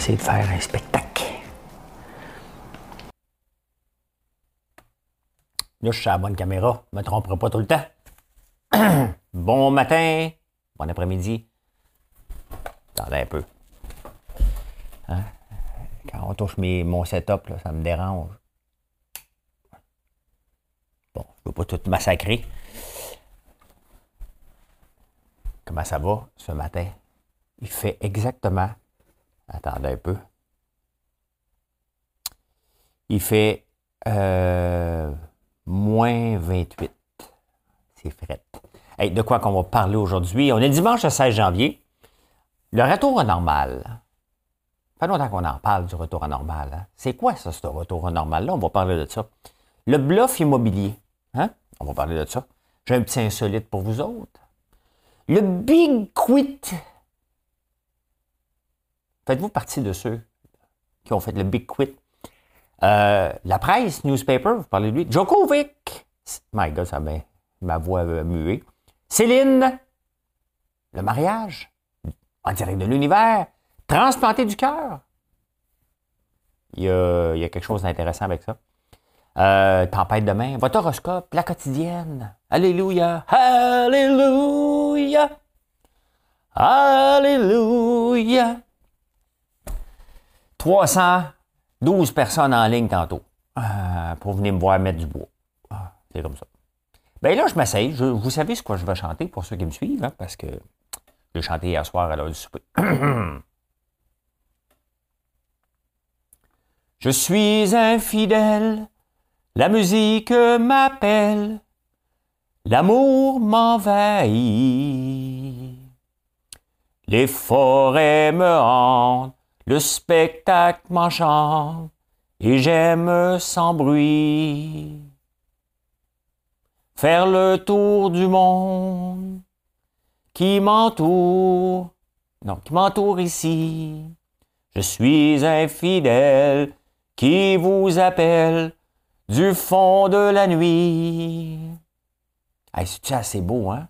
Essayer de faire un spectacle. Là, je suis à la bonne caméra. Je ne me tromperai pas tout le temps. bon matin, bon après-midi. Attendez un peu. Hein? Quand on touche mes, mon setup, ça me dérange. Bon, je ne veux pas tout massacrer. Comment ça va ce matin? Il fait exactement Attendez un peu. Il fait euh, moins 28. C'est fret. de quoi qu'on va parler aujourd'hui? On est dimanche 16 janvier. Le retour à normal. Fait longtemps qu'on en parle du retour à normal. Hein? C'est quoi ça, ce retour à normal-là? On va parler de ça. Le bluff immobilier. Hein? On va parler de ça. J'ai un petit insolite pour vous autres. Le big quit Faites-vous partie de ceux qui ont fait le big quit? Euh, la presse, newspaper, vous parlez de lui. Djokovic. My God, ça m'a, ma voix a mué. Céline. Le mariage? En direct de l'univers? Transplanter du cœur? Il y, a, quelque chose d'intéressant avec ça. Euh, tempête de main. Votre horoscope. La quotidienne. Alléluia. Alléluia. Alléluia. 312 personnes en ligne tantôt euh, pour venir me voir mettre du bois. Ah, c'est comme ça. Bien là, je m'essaye. vous savez ce que je vais chanter pour ceux qui me suivent, hein, parce que j'ai chanté hier soir à l'heure du souper. je suis infidèle, la musique m'appelle, l'amour m'envahit. Les forêts me hantent, le spectacle m'enchante et j'aime sans bruit. Faire le tour du monde qui m'entoure, non, qui m'entoure ici. Je suis infidèle qui vous appelle du fond de la nuit. c'est assez beau, hein?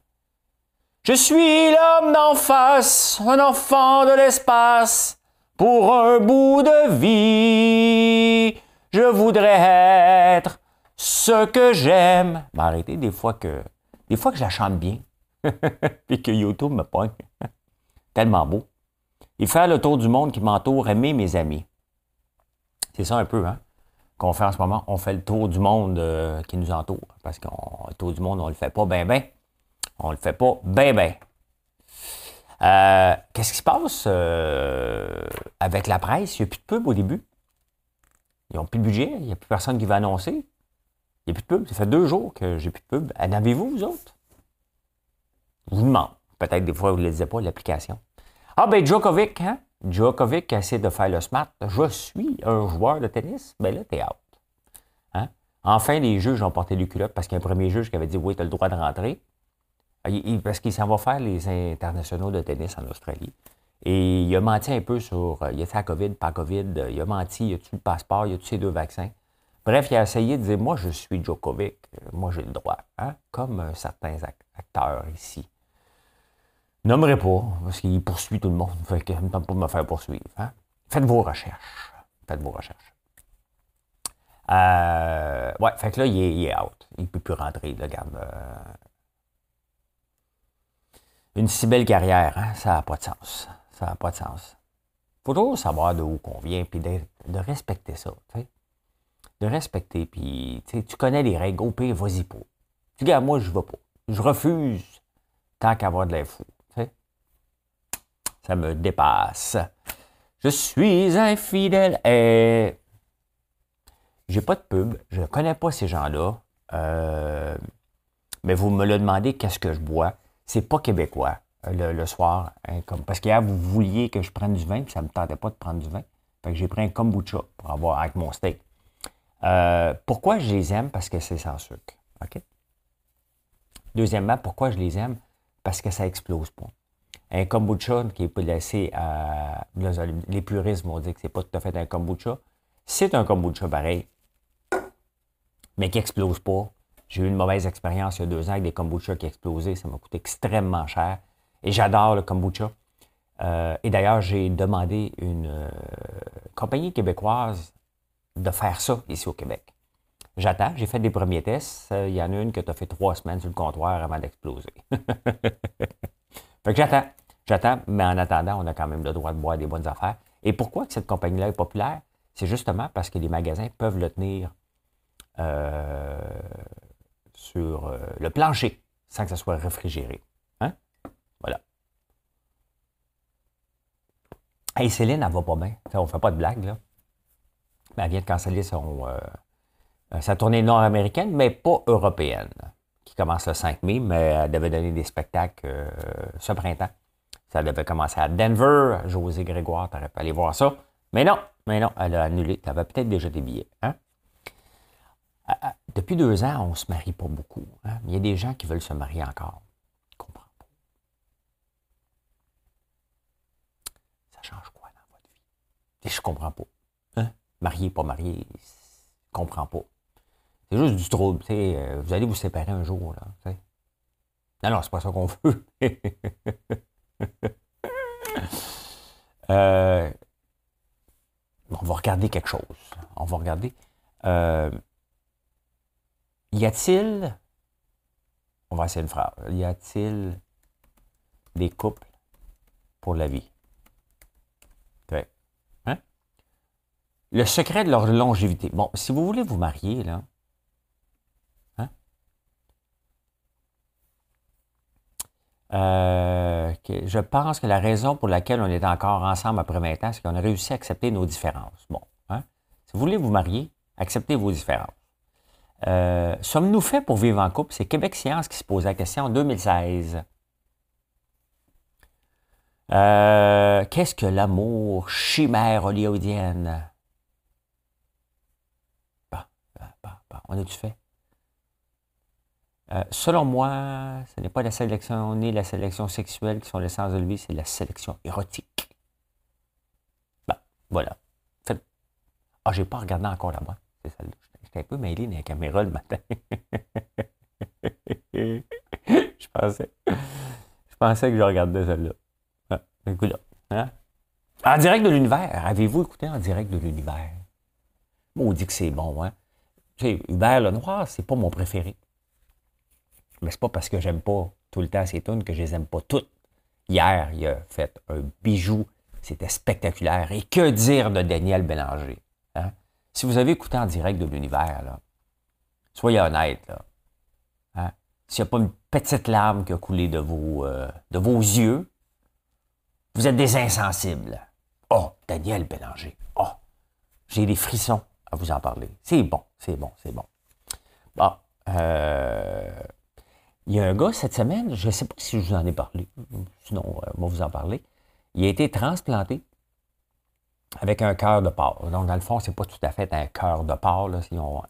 Je suis l'homme d'en face, un enfant de l'espace, pour un bout de vie, je voudrais être ce que j'aime. Mais arrêtez des fois que des fois que je la chante bien, puis que YouTube me pogne. Tellement beau. Et faire le tour du monde qui m'entoure, aimer mes amis. C'est ça un peu, hein, qu'on fait en ce moment. On fait le tour du monde euh, qui nous entoure. Parce que le tour du monde, on le fait pas bien, bien. On le fait pas bien, bien. Euh, qu'est-ce qui se passe euh, avec la presse? Il n'y a plus de pub au début. Ils n'ont plus de budget. Il n'y a plus personne qui va annoncer. Il n'y a plus de pub. Ça fait deux jours que j'ai plus de pub. En avez-vous, vous autres? Je vous demande. Peut-être des fois, vous ne le disiez pas, l'application. Ah, ben Djokovic, hein? Djokovic essaie de faire le smart. Je suis un joueur de tennis. Ben là, t'es out. Hein? Enfin, les juges ont porté le culotte parce qu'il y a un premier juge qui avait dit oui, tu as le droit de rentrer. Ah, parce qu'il s'en va faire les internationaux de tennis en Australie. Et il a menti un peu sur, euh, il a à COVID, pas COVID, il a menti, il a-tu le passeport, il a-tu ces deux vaccins. Bref, il a essayé de dire, moi, je suis Djokovic, moi, j'ai le droit, hein? comme euh, certains acteurs ici. Nommerai pas, parce qu'il poursuit tout le monde, fait que ne pas de me faire poursuivre. Hein? Faites vos recherches. Faites vos recherches. Euh, ouais, fait que là, il est, out. Il ne peut plus rentrer, là, regarde une si belle carrière, hein? ça n'a pas de sens. Ça n'a pas de sens. Il faut toujours savoir de où on vient, puis de, respecter ça. De respecter, puis tu connais les règles, au pire, vas-y pas. Tu dis, moi, je ne vais pas. Je refuse tant qu'avoir de l'info. Ça me dépasse. Je suis infidèle et j'ai pas de pub, je ne connais pas ces gens-là. Euh, mais vous me le demandez, qu'est-ce que je bois? C'est pas québécois. le, soir. Hein, comme, parce qu'hier, vous vouliez que je prenne du vin, puis ça ne me tentait pas de prendre du vin. Fait que j'ai pris un kombucha pour avoir avec mon steak. Euh, pourquoi je les aime? Parce que c'est sans sucre. OK? Deuxièmement, pourquoi je les aime? Parce que ça explose pas. Un kombucha qui est laissé à. Les puristes vont dire que c'est pas tout à fait un kombucha. C'est un kombucha pareil, mais qui explose pas. J'ai eu une mauvaise expérience il y a deux ans avec des kombucha qui explosaient. Ça m'a coûté extrêmement cher. Et j'adore le kombucha. Euh, et d'ailleurs, j'ai demandé une euh, compagnie québécoise de faire ça ici au Québec. J'attends, j'ai fait des premiers tests. Il y en a une que tu as fait trois semaines sur le comptoir avant d'exploser. fait que j'attends, j'attends, mais en attendant, on a quand même le droit de boire des bonnes affaires. Et pourquoi cette compagnie-là est populaire? C'est justement parce que les magasins peuvent le tenir euh, sur le plancher sans que ça soit réfrigéré. Hey, Céline, elle va pas bien. on fait pas de blague, là. Mais elle vient de canceller son, euh, euh, sa tournée nord-américaine, mais pas européenne, qui commence le 5 mai, mais elle devait donner des spectacles euh, ce printemps. Ça devait commencer à Denver. José Grégoire, t'aurais pu aller voir ça. Mais non, mais non, elle a annulé. Tu avais peut-être déjà des billets. Hein? Depuis deux ans, on ne se marie pas beaucoup. Hein? Il y a des gens qui veulent se marier encore. Je comprends pas. Hein? Marié, pas marié, je comprends pas. C'est juste du trouble. Euh, vous allez vous séparer un jour. Là, non, non, c'est pas ça qu'on veut. Euh, on va regarder quelque chose. On va regarder. Euh, y a-t-il, on va essayer une phrase, y a-t-il des couples pour la vie? Le secret de leur longévité. Bon, si vous voulez vous marier, là, hein? Euh, je pense que la raison pour laquelle on est encore ensemble après 20 ans, c'est qu'on a réussi à accepter nos différences. Bon, hein? si vous voulez vous marier, acceptez vos différences. Euh, sommes-nous faits pour vivre en couple? C'est Québec Science qui se pose la question en 2016. Euh, qu'est-ce que l'amour chimère hollywoodienne? On a-tu fait? Euh, selon moi, ce n'est pas la sélection ni la sélection sexuelle qui sont l'essence de la vie, c'est la sélection érotique. Bon, voilà. Ah, j'ai pas regardé encore là-bas. C'est celle-là. J'étais un peu mêlé dans la caméra le matin. je pensais. Je pensais que je regardais celle-là. Ah, écoute là. Hein? En direct de l'univers. Avez-vous écouté en direct de l'univers? On dit que c'est bon, hein? sais, Hubert Lenoir, c'est pas mon préféré. Mais c'est pas parce que j'aime pas tout le temps ces tunes que je les aime pas toutes. Hier, il a fait un bijou. C'était spectaculaire. Et que dire de Daniel Bélanger? Si vous avez écouté en direct de l'univers, soyez honnête. Hein? S'il n'y a pas une petite larme qui a coulé de vos, euh, de vos yeux, vous êtes des insensibles. Oh, Daniel Bélanger. Oh, j'ai des frissons à vous en parler. C'est bon, c'est bon, c'est bon. Bon, euh, il y a un gars cette semaine, je ne sais pas si je vous en ai parlé, sinon euh, on va vous en parler. Il a été transplanté avec un cœur de porc. Donc, dans le fond, c'est pas tout à fait un cœur de porc. Ils ont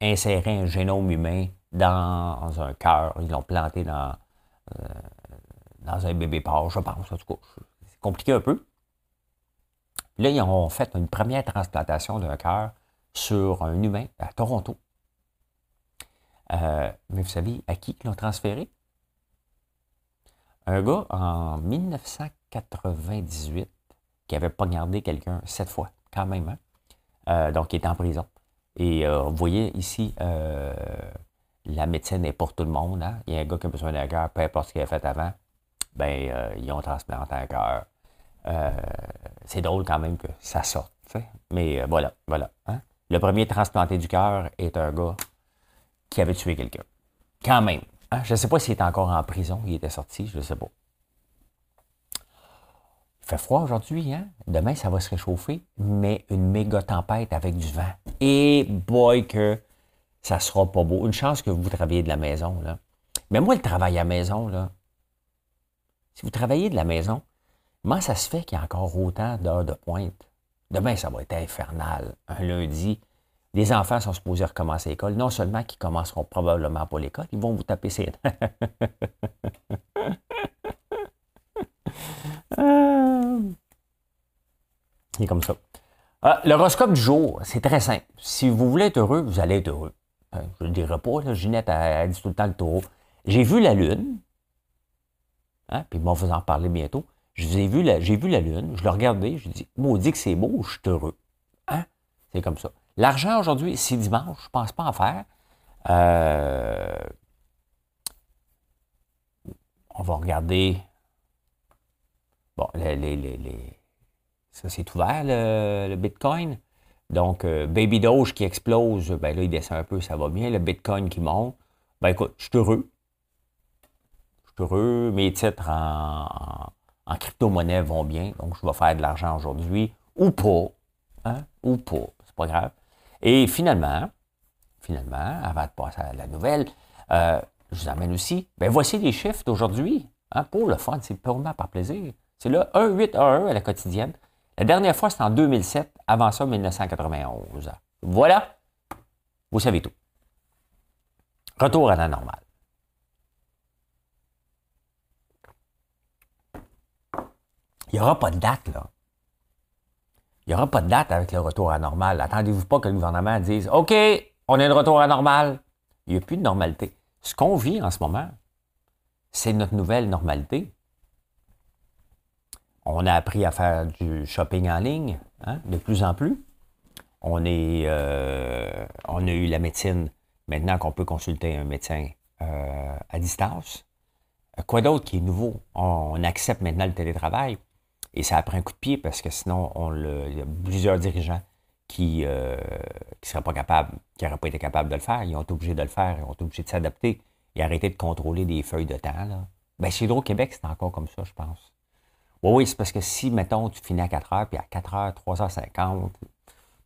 inséré un génome humain dans un cœur. Ils l'ont planté dans, euh, dans un bébé porc, je pense. En tout cas, c'est compliqué un peu. Là, ils ont fait une première transplantation d'un cœur sur un humain à Toronto. Euh, mais vous savez à qui ils l'ont transféré? Un gars en 1998 qui n'avait pas gardé quelqu'un sept fois, quand même. Hein? Euh, donc, il est en prison. Et euh, vous voyez ici, la médecine est pour tout le monde. Hein? Il y a un gars qui a besoin d'un cœur, peu importe ce qu'il a fait avant. Ben, ils ont transplanté un cœur euh, c'est drôle quand même que ça sorte. Mais euh, voilà, voilà. Hein. Le premier transplanté du cœur est un gars qui avait tué quelqu'un. Quand même. Hein. Je ne sais pas s'il est encore en prison. Il était sorti, je ne sais pas. Fait froid aujourd'hui, hein? Demain, ça va se réchauffer, mais une méga tempête avec du vent. Et boy que ça sera pas beau. Une chance que vous travaillez de la maison, là. Mais moi, le travail à la maison, là, Si vous travaillez de la maison, comment ça se fait qu'il y a encore autant d'heures de pointe? Demain, ça va être infernal. Un lundi, les enfants sont supposés recommencer l'école. Non seulement qu'ils commenceront probablement pas l'école, ils vont vous taper ses C'est comme ça. Ah, l'horoscope du jour, c'est très simple. Si vous voulez être heureux, vous allez être heureux. Hein, je ne le dirai pas, Ginette a, dit tout le temps le taureau. J'ai vu la lune, hein, puis bon, on va en parler bientôt. J'ai vu, la, vu la lune, je l'ai regardé, je dis, maudit que c'est beau, je suis heureux. Hein? C'est comme ça. L'argent aujourd'hui, c'est dimanche, je ne pense pas en faire. Euh, on va regarder. Bon, les, les, les, ça c'est ouvert, le, Bitcoin. Donc, euh, Baby Doge qui explose, ben là, il descend un peu, ça va bien. Le Bitcoin qui monte. Ben écoute, je suis heureux. Je suis heureux. Mes titres en, crypto-monnaie vont bien. Donc, je vais faire de l'argent aujourd'hui. Ou pas. Hein? Ou pas. C'est pas grave. Et finalement, finalement, avant de passer à la nouvelle, euh, je vous amène aussi, ben voici les chiffres d'aujourd'hui. Hein, pour le fun, c'est purement par plaisir. C'est le 1-8-1 à la quotidienne. La dernière fois, c'était en 2007. Avant ça, 1991. Voilà. Vous savez tout. Retour à la normale. Il n'y aura pas de date, là. Il n'y aura pas de date avec le retour à normal. Attendez-vous pas que le gouvernement dise OK, on est de retour à normal. Il n'y a plus de normalité. Ce qu'on vit en ce moment, c'est notre nouvelle normalité. On a appris à faire du shopping en ligne, hein, de plus en plus. On, euh, a eu la médecine maintenant qu'on peut consulter un médecin euh, à distance. Quoi d'autre qui est nouveau? On accepte maintenant le télétravail. Et ça a un coup de pied parce que sinon, on il y a plusieurs dirigeants qui ne euh, seraient pas capables, qui n'auraient pas été capables de le faire. Ils ont été obligés de le faire, ils ont été obligés de s'adapter et arrêter de contrôler des feuilles de temps. Là. Ben, chez Hydro-Québec, c'est encore comme ça, je pense. Oui, c'est parce que si, mettons, tu finis à 4 heures, puis à 4 heures, 3h50,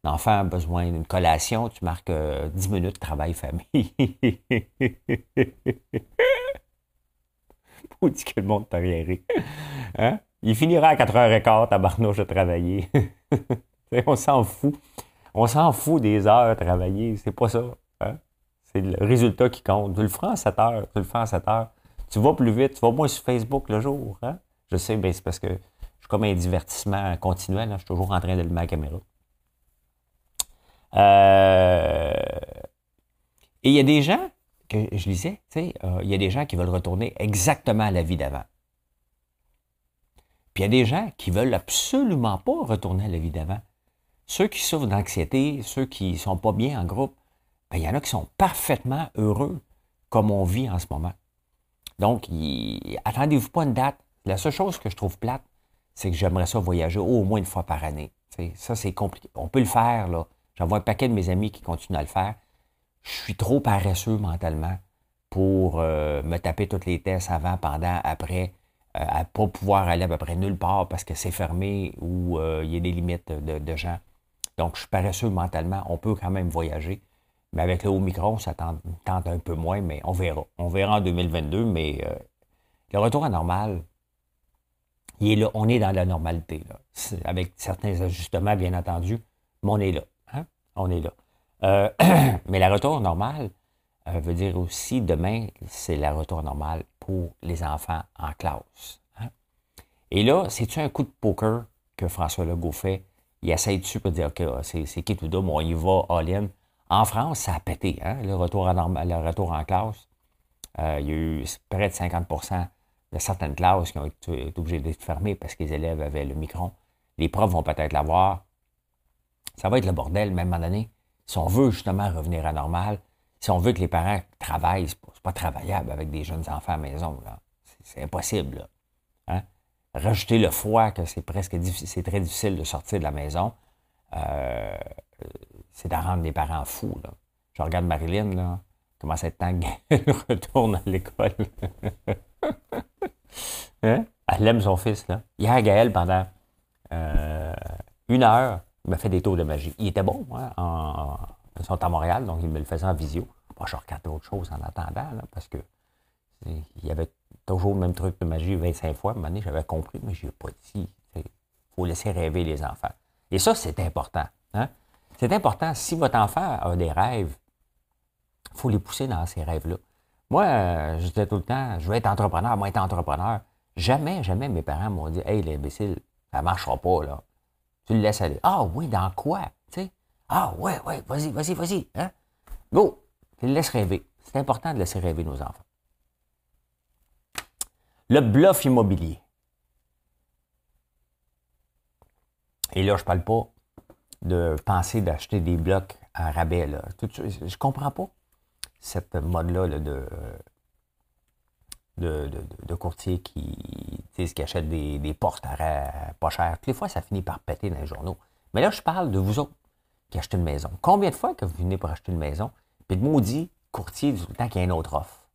l'enfant a besoin d'une collation, tu marques 10 euh, minutes de travail famille. Pour dire que le monde t'a rien Hein? Il finira à 4h15, tabarnouche, de travailler. on s'en fout. On s'en fout des heures à travailler. C'est pas ça. Hein? C'est le résultat qui compte. Tu le feras en 7 heures. Tu le fais en 7 heures. Tu vas plus vite. Tu vas moins sur Facebook le jour. Hein? Je sais, mais c'est parce que je suis comme un divertissement continuel. Je suis toujours en train d'allumer ma caméra. Euh, et il y a des gens, que je disais, euh, il y a des gens qui veulent retourner exactement à la vie d'avant. Puis il y a des gens qui veulent absolument pas retourner à la vie d'avant. Ceux qui souffrent d'anxiété, ceux qui sont pas bien en groupe, ben, il y en a qui sont parfaitement heureux comme on vit en ce moment. Donc, attendez-vous pas une date. La seule chose que je trouve plate, c'est que j'aimerais ça voyager au moins une fois par année. ça, c'est compliqué. On peut le faire, là. J'en vois un paquet de mes amis qui continuent à le faire. Je suis trop paresseux mentalement pour euh, me taper tous les tests avant, pendant, après. Euh, à ne pas pouvoir aller à peu près nulle part parce que c'est fermé ou euh, il y a des limites de, gens. Donc, je suis paresseux mentalement. On peut quand même voyager. Mais avec le Omicron, ça tente, un peu moins, mais on verra. On verra en 2022, mais le retour à normal, il est là. On est dans la normalité. Avec certains ajustements, bien entendu, mais on est là. Hein? On est là. mais le retour normal veut dire aussi demain, c'est le retour normal pour les enfants en classe. Hein? Et là, c'est-tu un coup de poker que François Legault fait? Il essaie dessus pour dire, OK, ah, c'est qui tout d'homme, on y va all-in. En France, ça a pété, hein, le, retour à le retour en classe. Euh, il y a eu près de 50 de certaines classes qui ont été, obligées d'être fermées parce que les élèves avaient le micron. Les profs vont peut-être l'avoir. Ça va être le bordel, même à un donné. Si on veut justement revenir à normal, si on veut que les parents travaillent, c'est pas, travaillable avec des jeunes enfants à la maison. C'est impossible. Hein? Rajouter le froid, que c'est presque c'est très difficile de sortir de la maison, euh, c'est de rendre les parents fous. Là. Je regarde Marilyn, là, comment ça temps qu'elle retourne à l'école? hein? Elle aime son fils. Là. Hier, Gaël, pendant euh, une heure, il m'a fait des tours de magie. Il était bon, hein, ils sont à Montréal, donc il me le faisait en visio. Moi, je regarde autre chose en attendant, parce que Il y avait toujours le même truc de magie 25 fois. À un moment donné, j'avais compris, mais je n'ai pas dit. Il faut laisser rêver les enfants. Et ça, c'est important. Hein? C'est important. Si votre enfant a des rêves, il faut les pousser dans ces rêves-là. Moi, euh, je disais tout le temps, je veux être entrepreneur, moi, être entrepreneur. Jamais, jamais mes parents m'ont dit, hey, l'imbécile, ça ne marchera pas, là. Tu le laisses aller. Ah oui, dans quoi? Ah ouais, ouais, vas-y, vas-y, vas-y. Hein? Go! Tu le laisses rêver. C'est important de laisser rêver nos enfants. Le bluff immobilier. Et là, je ne parle pas de penser d'acheter des blocs à rabais. Là. je ne comprends pas cette mode-là de, de, de, courtier qui, qui achète des, des portes à, pas cher. Toutes les fois, ça finit par péter dans les journaux. Mais là, je parle de vous autres qui achetez une maison. Combien de fois que vous venez pour acheter une maison, puis de maudit courtier le temps qu'il y a une autre offre?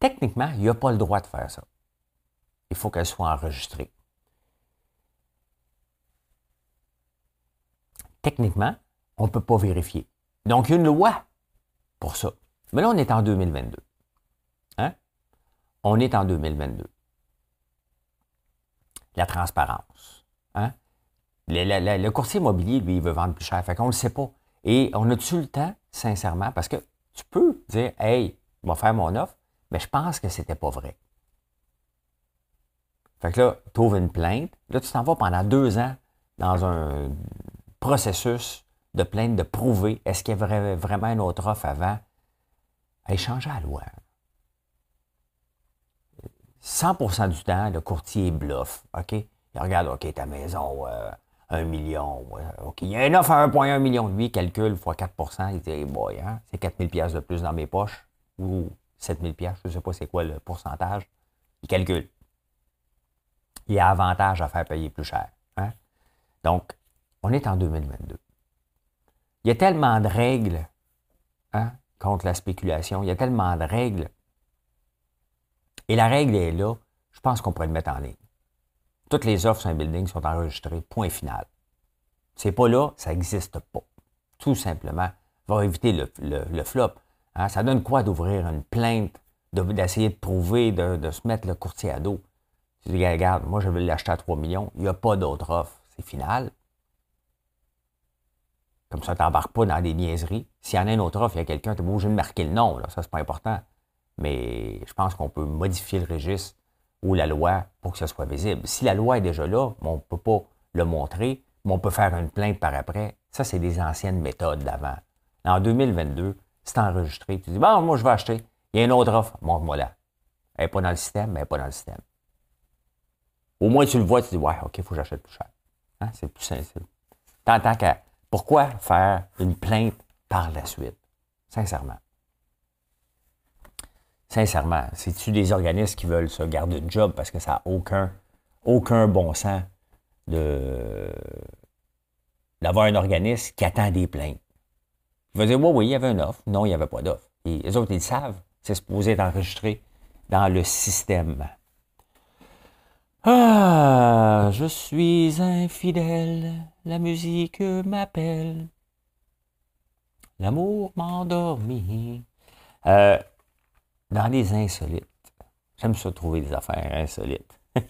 Techniquement, il n'a pas le droit de faire ça. Il faut qu'elle soit enregistrée. Techniquement, on ne peut pas vérifier. Donc, il y a une loi pour ça. Mais là, on est en 2022. On est en 2022. La transparence. Hein? Le, courtier immobilier, lui, il veut vendre plus cher. Fait qu'on ne le sait pas. Et on a-tu le temps, sincèrement, parce que tu peux dire, hey, je vais faire mon offre, mais je pense que c'était pas vrai. Fait que là, tu ouvres une plainte. Là, tu t'en vas pendant deux ans dans un processus de plainte de prouver est-ce qu'il y avait vraiment une autre offre avant. Elle changer la loi. 100% du temps, le courtier bluffe. OK? Il regarde, OK, ta maison, euh, 1 million. OK, il y a une offre à 1,1 million. Lui, il calcule fois 4% il dit, boy, hein, c'est 4 000 de plus dans mes poches ou 7 000 je ne sais pas c'est quoi le pourcentage. Il calcule. Il y a avantage à faire payer plus cher. Hein? Donc, on est en 2022. Il y a tellement de règles hein, contre la spéculation. Il y a tellement de règles. Et la règle est là. Je pense qu'on pourrait le mettre en ligne. Toutes les offres sur un building sont enregistrées. Point final. C'est pas là, ça n'existe pas. Tout simplement. Va éviter le, flop. Hein. Ça donne quoi d'ouvrir une plainte, d'essayer de, prouver, de, se mettre le courtier à dos? Tu dis, regarde, moi je veux l'acheter à 3 millions, il n'y a pas d'autre offre. C'est final. Comme ça, tu n'embarques pas dans des niaiseries. S'il y en a une autre offre, il y a quelqu'un, tu es obligé de marquer le nom, là, ça, c'est pas important. Mais je pense qu'on peut modifier le registre ou la loi pour que ce soit visible. Si la loi est déjà là, on ne peut pas le montrer, mais on peut faire une plainte par après. Ça, c'est des anciennes méthodes d'avant. En 2022, c'est enregistré. Tu dis, bon, moi, je vais acheter. Il y a une autre offre, montre-moi là. Elle n'est pas dans le système, mais elle n'est pas dans le système. Au moins, tu le vois, tu dis, ouais, OK, il faut que j'achète plus cher. Hein? C'est plus. Tant, tant qu'à pourquoi faire une plainte par la suite? Sincèrement. Sincèrement, c'est-tu des organismes qui veulent se garder une job parce que ça n'a aucun, aucun bon sens de, d'avoir un organisme qui attend des plaintes? Vont dire, oui, oui, il y avait une offre. Non, il n'y avait pas d'offre. Et les autres, ils le savent. C'est supposé être enregistré dans le système. Ah, je suis infidèle, la musique m'appelle. L'amour m'endormit. Euh, dans les insolites. J'aime ça trouver des affaires insolites.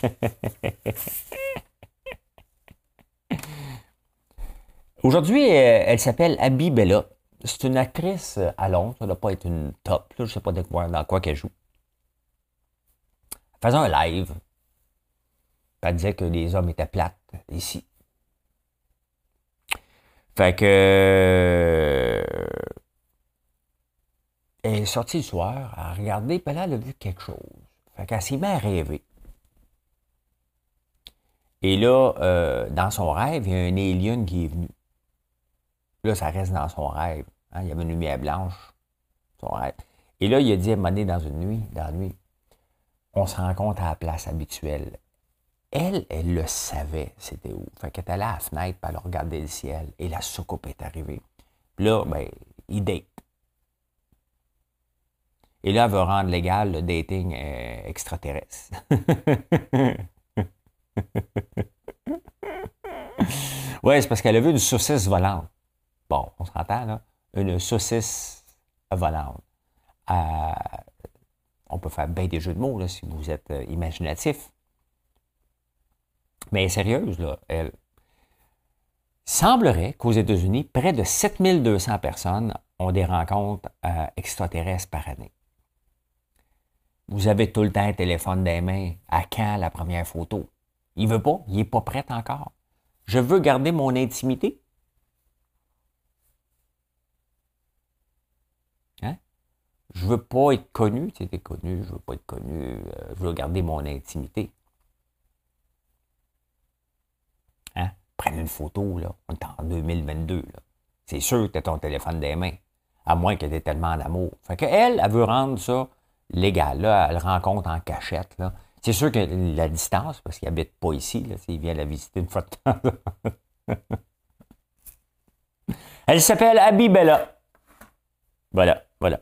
Aujourd'hui, euh, elle s'appelle Abby Bella. C'est une actrice à Londres. Ça ne doit pas être une top. Je ne sais pas dans quoi qu'elle joue. Elle faisait un live elle disait que les hommes étaient plates ici. Fait que. Elle est sortie le soir, elle a regardé, puis là, elle a vu quelque chose. Fait qu'elle s'est mise à rêver. Et là, euh, dans son rêve, il y a un alien qui est venu. Là, ça reste dans son rêve. Hein. Il y avait une lumière blanche. Son rêve. Et là, il a dit à un dans une nuit, dans la nuit, on se rencontre à la place habituelle. Elle, elle le savait, c'était où. Fait qu'elle est allée à la fenêtre, puis elle regardait le ciel, et la soucoupe est arrivée. Puis là, ben, il date. Et là, elle veut rendre légal le dating euh, extraterrestre. oui, c'est parce qu'elle a vu une saucisse volante. Bon, on s'entend, là? Une saucisse volante. Euh, on peut faire bien des jeux de mots là, si vous êtes euh, imaginatif. Mais sérieuse, là. Elle semblerait qu'aux États-Unis, près de 7200 personnes ont des rencontres extraterrestres par année. Vous avez tout le temps un téléphone des mains. À quand la première photo? Il veut pas, il n'est pas prêt encore. Je veux garder mon intimité. Hein? Je veux pas être connu. Tu sais, connu, je veux pas être connu. Euh, je veux garder mon intimité. Hein? Prenne une photo, là. On est en 2022, C'est sûr que tu as ton téléphone des mains. À moins que tu aies tellement d'amour. Fait qu'elle, elle veut rendre ça légal. Là, elle rencontre en cachette. C'est sûr que la distance, parce qu'il n'habite pas ici, là, il vient la visiter une fois de temps. Elle s'appelle Abibella. Voilà, voilà.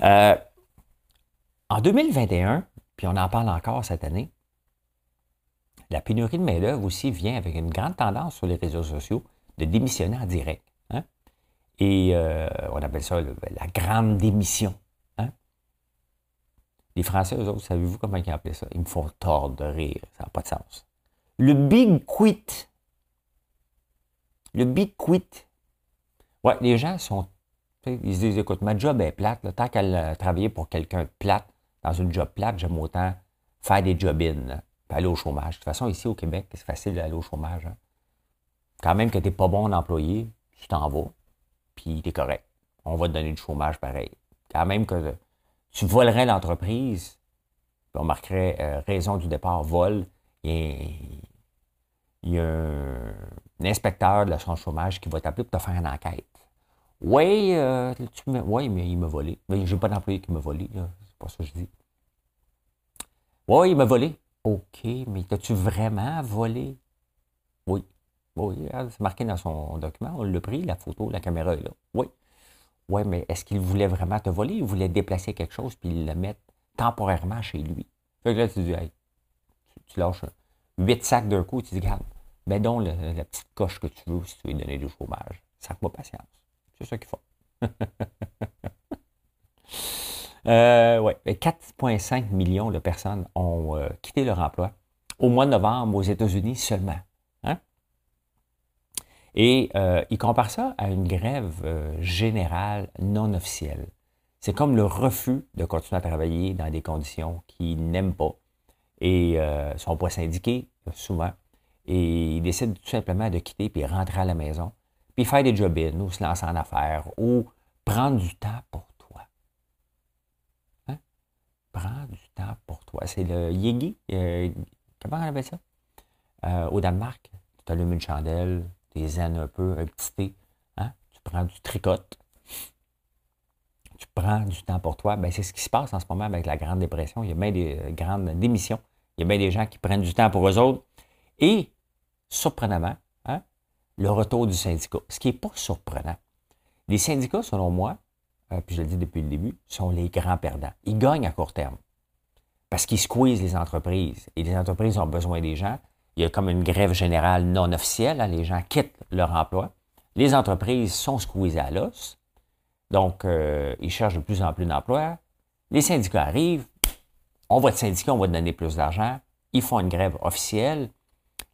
Euh, en 2021, puis on en parle encore cette année, la pénurie de main-d'œuvre aussi vient avec une grande tendance sur les réseaux sociaux de démissionner en direct. Hein. Et euh, on appelle ça la grande démission. Les Français, eux autres, savez-vous comment ils appellent ça? Ils me font tordre de rire. Ça n'a pas de sens. Le big quit. Le big quit. Ouais, les gens sont. Ils se disent, écoute, ma job est plate. tant qu'elle a travaillé pour quelqu'un de plate, dans une job plate, j'aime autant faire des job-ins, aller au chômage. De toute façon, ici au Québec, c'est facile d'aller au chômage. Hein. Quand même que tu n'es pas bon employé, tu t'en vas, puis tu es correct. On va te donner du chômage pareil. Quand même que tu volerais l'entreprise, on marquerait euh, raison du départ, vol, il y a, un, inspecteur de l'assurance chômage qui va t'appeler pour te faire une enquête. Oui, euh, mais il m'a volé. Mais j'ai pas d'employé qui m'a volé, c'est pas ça que je dis. Oui, il m'a volé. OK, mais t'as-tu vraiment volé? Oui. Oui, c'est marqué dans son document, on l'a pris, la photo, la caméra est là. Oui. Oui, mais est-ce qu'il voulait vraiment te voler? Il voulait déplacer quelque chose puis le mettre temporairement chez lui? Fait que là, tu dis, hey, tu, lâches huit sacs d'un coup, tu dis, regarde, mets donc la petite coche que tu veux si tu veux donner du chômage. Sac-moi patience. C'est ça qu'il faut. euh, ouais. 4,5 millions de personnes ont euh, quitté leur emploi au mois de novembre aux États-Unis seulement. Et euh, il compare ça à une grève euh, générale non officielle. C'est comme le refus de continuer à travailler dans des conditions qu'ils n'aiment pas et euh, sont pas syndiqués souvent. Et ils décident tout simplement de quitter puis rentrer à la maison, puis faire des job ou se lancer en affaires ou prendre du temps pour toi. Hein? Prendre du temps pour toi. C'est le Yegi. comment on appelle ça? au Danemark, tu allumes une chandelle, tu zen un peu, un petit thé, hein? tu prends du tricote, tu prends du temps pour toi. Ben, c'est ce qui se passe en ce moment avec la Grande Dépression. Il y a bien des euh, grandes démissions. Il y a bien des gens qui prennent du temps pour eux autres. Et, surprenamment, hein, le retour du syndicat. Ce qui n'est pas surprenant. Les syndicats, selon moi, euh, puis je le dis depuis le début, sont les grands perdants. Ils gagnent à court terme. Parce qu'ils squeezent les entreprises. Et les entreprises ont besoin des gens il y a comme une grève générale non officielle, hein, les gens quittent leur emploi. Les entreprises sont squeezées à l'os, donc euh, ils cherchent de plus en plus d'emplois. Les syndicats arrivent, on va te syndiquer, on va te donner plus d'argent. Ils font une grève officielle.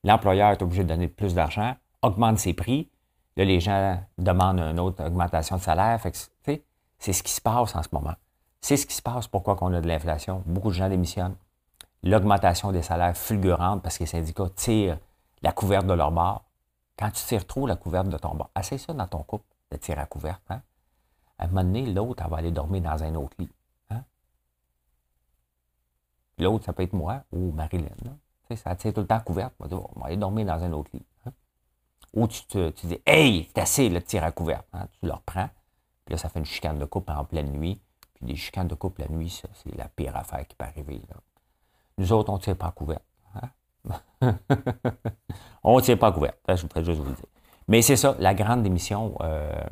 L'employeur est obligé de donner plus d'argent, augmente ses prix. Là, les gens demandent une autre augmentation de salaire. c'est ce qui se passe en ce moment. C'est ce qui se passe pourquoi on a de l'inflation? Beaucoup de gens démissionnent l'augmentation des salaires fulgurante parce que les syndicats tirent la couverte de leur bord. Quand tu tires trop la couverte de ton bord, assez ça dans ton couple, de tirer la couverte. Hein? À un moment donné, l'autre, elle va aller dormir dans un autre lit. Hein? L'autre, ça peut être moi ou Marilyn. Là. Ça tire tout le temps couverte. On va aller dormir dans un autre lit. Hein? Ou tu, te, tu dis Hey, c'est assez le tirer à couverte. Hein? Tu le reprends. Puis là, ça fait une chicane de couple en pleine nuit. Puis des chicanes de couple la nuit, ça, c'est la pire affaire qui peut arriver. Nous autres, on ne tire pas couvert. Hein? on ne tire pas couvert. Je voudrais juste vous le dire. Mais c'est ça, la grande démission, euh,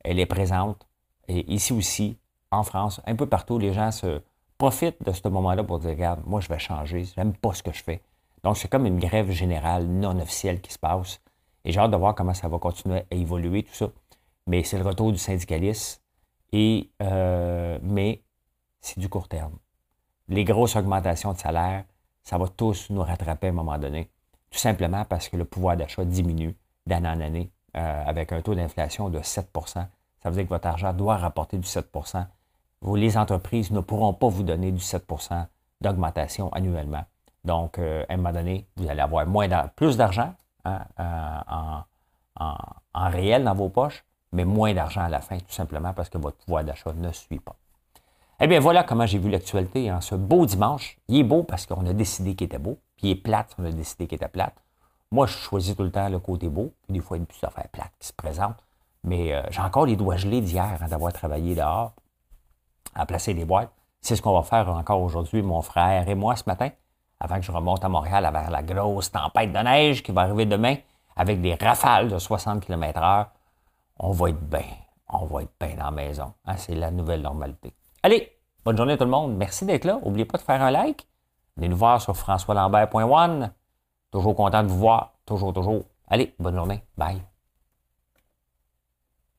elle est présente. Et ici aussi, en France, un peu partout, les gens se profitent de ce moment-là pour dire, regarde, moi, je vais changer, j'aime pas ce que je fais. Donc, c'est comme une grève générale non officielle qui se passe. Et j'ai hâte de voir comment ça va continuer à évoluer, tout ça. Mais c'est le retour du syndicalisme. Et, euh, mais c'est du court terme. Les grosses augmentations de salaire, ça va tous nous rattraper à un moment donné, tout simplement parce que le pouvoir d'achat diminue d'année en année euh, avec un taux d'inflation de 7% Ça veut dire que votre argent doit rapporter du 7 vous, Les entreprises ne pourront pas vous donner du 7% d'augmentation annuellement. Donc, euh, à un moment donné, vous allez avoir plus d'argent hein, en, en, réel dans vos poches, mais moins d'argent à la fin, tout simplement parce que votre pouvoir d'achat ne suit pas. Eh bien, voilà comment j'ai vu l'actualité en ce beau dimanche. Il est beau parce qu'on a décidé qu'il était beau, puis il est plate, on a décidé qu'il était plate. Moi, je choisis tout le temps le côté beau, puis des fois, il y a une petite affaire plate qui se présente. Mais euh, j'ai encore les doigts gelés d'hier d'avoir travaillé dehors à placer des boîtes. C'est ce qu'on va faire encore aujourd'hui, mon frère et moi, ce matin, avant que je remonte à Montréal avec la grosse tempête de neige qui va arriver demain avec des rafales de 60 km/h. On va être bien. On va être bien dans la maison. Hein, c'est la nouvelle normalité. Allez, bonne journée tout le monde. Merci d'être là. N'oubliez pas de faire un like. Venez nous voir sur françoislambert.one. Toujours content de vous voir. Toujours, toujours. Allez, bonne journée. Bye.